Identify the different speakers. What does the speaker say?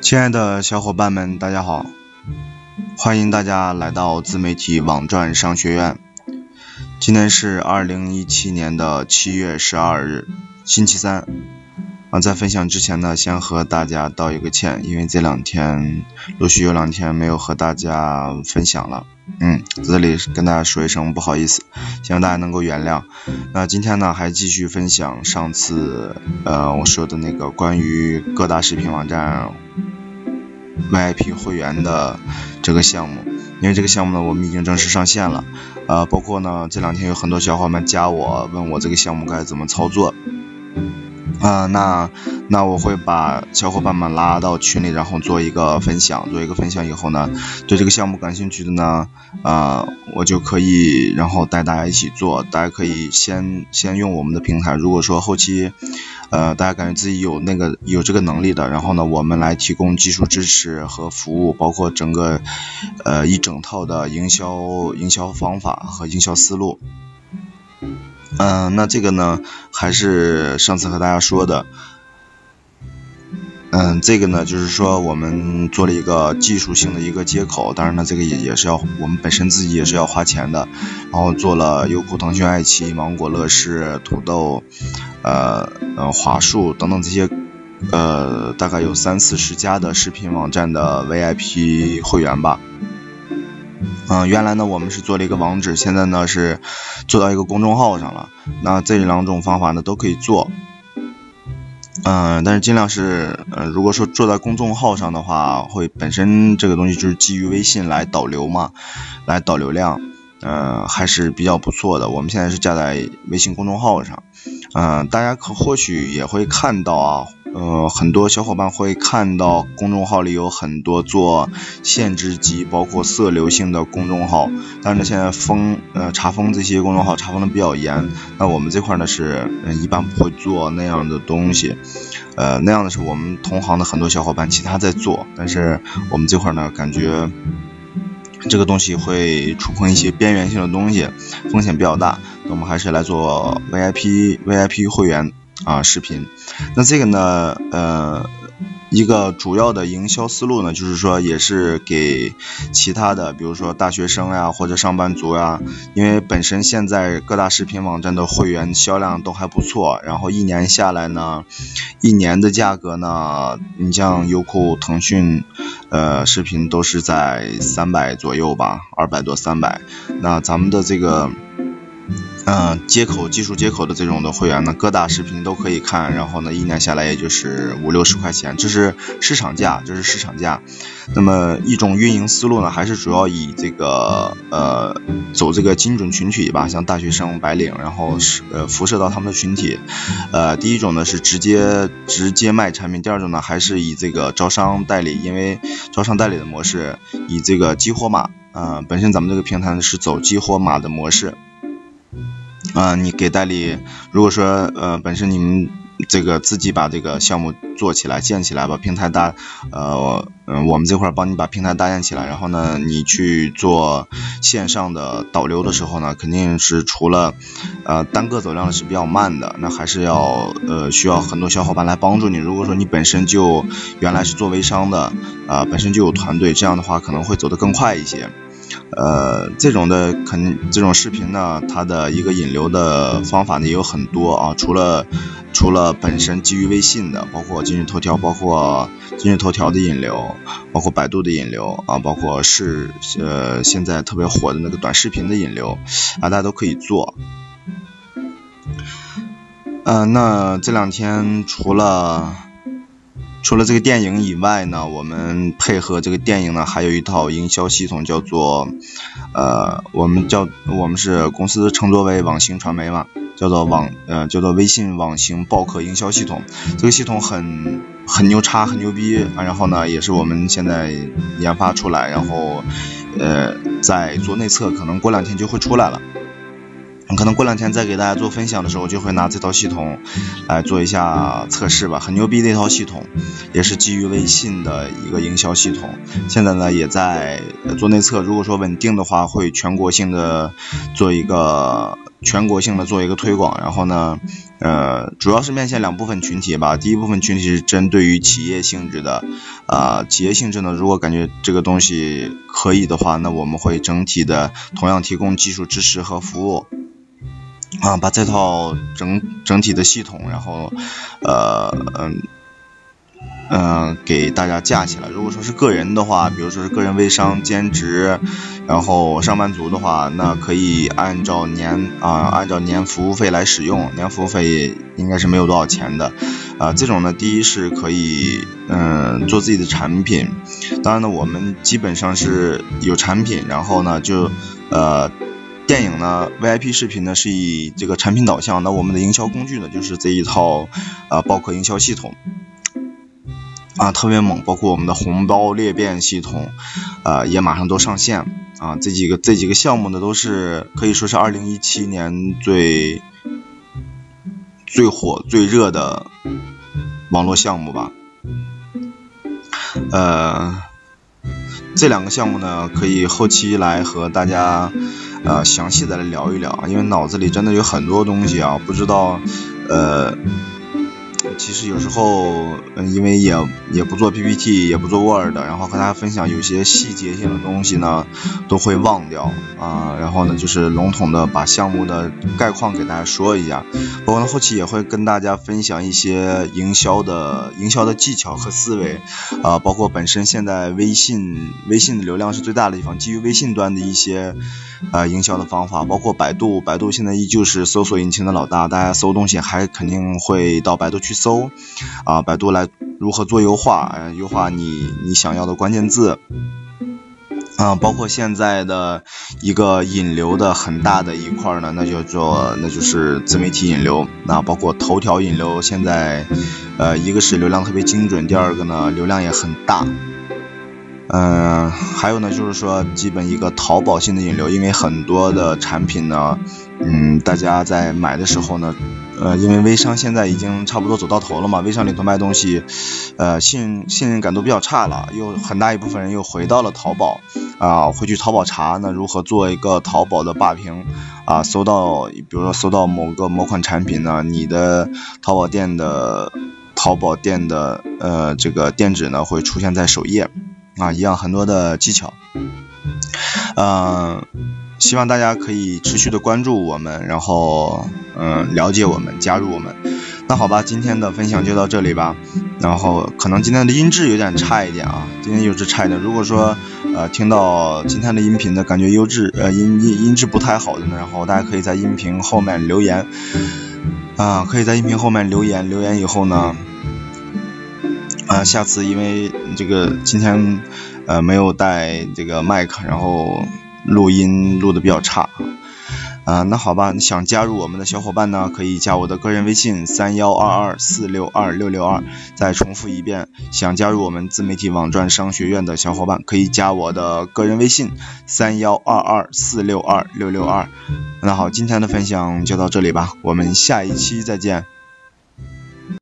Speaker 1: 亲爱的小伙伴们，大家好！欢迎大家来到自媒体网赚商学院。今天是二零一七年的七月十二日，星期三。啊，在分享之前呢，先和大家道一个歉，因为这两天陆续有两天没有和大家分享了。嗯，在这里跟大家说一声不好意思，希望大家能够原谅。那今天呢，还继续分享上次呃我说的那个关于各大视频网站 VIP 会员的这个项目，因为这个项目呢，我们已经正式上线了。呃，包括呢，这两天有很多小伙伴加我，问我这个项目该怎么操作。啊，那那我会把小伙伴们拉到群里，然后做一个分享。做一个分享以后呢，对这个项目感兴趣的呢，啊，我就可以然后带大家一起做。大家可以先先用我们的平台。如果说后期，呃，大家感觉自己有那个有这个能力的，然后呢，我们来提供技术支持和服务，包括整个呃一整套的营销营销方法和营销思路。嗯，那这个呢，还是上次和大家说的，嗯，这个呢，就是说我们做了一个技术性的一个接口，当然呢，这个也也是要我们本身自己也是要花钱的，然后做了优酷、腾讯、爱奇艺、芒果、乐视、土豆，呃呃华数等等这些，呃，大概有三四十家的视频网站的 VIP 会员吧。嗯，原来呢我们是做了一个网址，现在呢是做到一个公众号上了。那这两种方法呢都可以做，嗯，但是尽量是，呃，如果说做在公众号上的话，会本身这个东西就是基于微信来导流嘛，来导流量，呃，还是比较不错的。我们现在是加在微信公众号上，嗯，大家可或许也会看到啊。呃，很多小伙伴会看到公众号里有很多做限制级，包括色流性的公众号，但是，现在封呃查封这些公众号查封的比较严，那我们这块呢是一般不会做那样的东西，呃，那样的是我们同行的很多小伙伴其他在做，但是我们这块呢感觉这个东西会触碰一些边缘性的东西，风险比较大，那我们还是来做 VIP VIP 会员。啊，视频，那这个呢，呃，一个主要的营销思路呢，就是说也是给其他的，比如说大学生呀，或者上班族呀，因为本身现在各大视频网站的会员销量都还不错，然后一年下来呢，一年的价格呢，你像优酷、腾讯，呃，视频都是在三百左右吧，二百多、三百，那咱们的这个。嗯，接口技术接口的这种的会员呢，各大视频都可以看，然后呢，一年下来也就是五六十块钱，这是市场价，这是市场价。那么一种运营思路呢，还是主要以这个呃走这个精准群体吧，像大学生、白领，然后是呃辐射到他们的群体。呃，第一种呢是直接直接卖产品，第二种呢还是以这个招商代理，因为招商代理的模式以这个激活码，嗯，本身咱们这个平台呢是走激活码的模式。嗯，你给代理，如果说呃本身你们这个自己把这个项目做起来、建起来，把平台搭，呃嗯，我们这块帮你把平台搭建起来，然后呢，你去做线上的导流的时候呢，肯定是除了呃单个走量是比较慢的，那还是要呃需要很多小伙伴来帮助你。如果说你本身就原来是做微商的，啊，本身就有团队，这样的话可能会走得更快一些。呃，这种的肯这种视频呢，它的一个引流的方法呢也有很多啊，除了除了本身基于微信的，包括今日头条，包括今日头条的引流，包括百度的引流啊，包括是呃现在特别火的那个短视频的引流啊，大家都可以做。嗯，那这两天除了。除了这个电影以外呢，我们配合这个电影呢，还有一套营销系统，叫做呃，我们叫我们是公司称作为网行传媒嘛，叫做网呃叫做微信网行报客营销系统。这个系统很很牛叉，很牛逼！然后呢，也是我们现在研发出来，然后呃在做内测，可能过两天就会出来了。可能过两天再给大家做分享的时候，就会拿这套系统来做一下测试吧。很牛逼的一套系统，也是基于微信的一个营销系统。现在呢，也在做内测。如果说稳定的话，会全国性的做一个全国性的做一个推广。然后呢，呃，主要是面向两部分群体吧。第一部分群体是针对于企业性质的，啊，企业性质呢，如果感觉这个东西可以的话，那我们会整体的同样提供技术支持和服务，啊，把这套整整体的系统，然后，呃，嗯。嗯，给大家架起来。如果说是个人的话，比如说是个人微商、兼职，然后上班族的话，那可以按照年啊，按照年服务费来使用。年服务费应该是没有多少钱的。啊，这种呢，第一是可以嗯做自己的产品。当然呢，我们基本上是有产品，然后呢就呃电影呢 VIP 视频呢是以这个产品导向。那我们的营销工具呢就是这一套啊包括营销系统。啊，特别猛，包括我们的红包裂变系统，呃，也马上都上线啊。这几个这几个项目呢，都是可以说是二零一七年最最火、最热的网络项目吧。呃，这两个项目呢，可以后期来和大家啊详细的来聊一聊，因为脑子里真的有很多东西啊，不知道呃。其实有时候，嗯，因为也也不做 PPT，也不做 Word，然后和大家分享有些细节性的东西呢，都会忘掉啊。然后呢，就是笼统的把项目的概况给大家说一下。包括，后期也会跟大家分享一些营销的营销的技巧和思维啊。包括本身现在微信微信的流量是最大的地方，基于微信端的一些呃营销的方法。包括百度，百度现在依旧是搜索引擎的老大，大家搜东西还肯定会到百度去搜。搜啊，百度来如何做优化？优化你你想要的关键字啊，包括现在的一个引流的很大的一块呢，那就做那就是自媒体引流。那包括头条引流，现在呃一个是流量特别精准，第二个呢流量也很大。嗯，还有呢就是说基本一个淘宝性的引流，因为很多的产品呢，嗯，大家在买的时候呢。呃，因为微商现在已经差不多走到头了嘛，微商里头卖东西，呃，信信任感都比较差了，又很大一部分人又回到了淘宝，啊，会去淘宝查那如何做一个淘宝的霸屏，啊，搜到，比如说搜到某个某款产品呢，你的淘宝店的淘宝店的呃这个店址呢会出现在首页，啊，一样很多的技巧，嗯。希望大家可以持续的关注我们，然后嗯了解我们，加入我们。那好吧，今天的分享就到这里吧。然后可能今天的音质有点差一点啊，今天音质差一点。如果说呃听到今天的音频的感觉优质呃音音音质不太好的呢，然后大家可以在音频后面留言啊，可以在音频后面留言，留言以后呢，啊下次因为这个今天呃没有带这个麦克，然后。录音录的比较差啊，那好吧，想加入我们的小伙伴呢，可以加我的个人微信三幺二二四六二六六二。再重复一遍，想加入我们自媒体网赚商学院的小伙伴，可以加我的个人微信三幺二二四六二六六二。那好，今天的分享就到这里吧，我们下一期再见。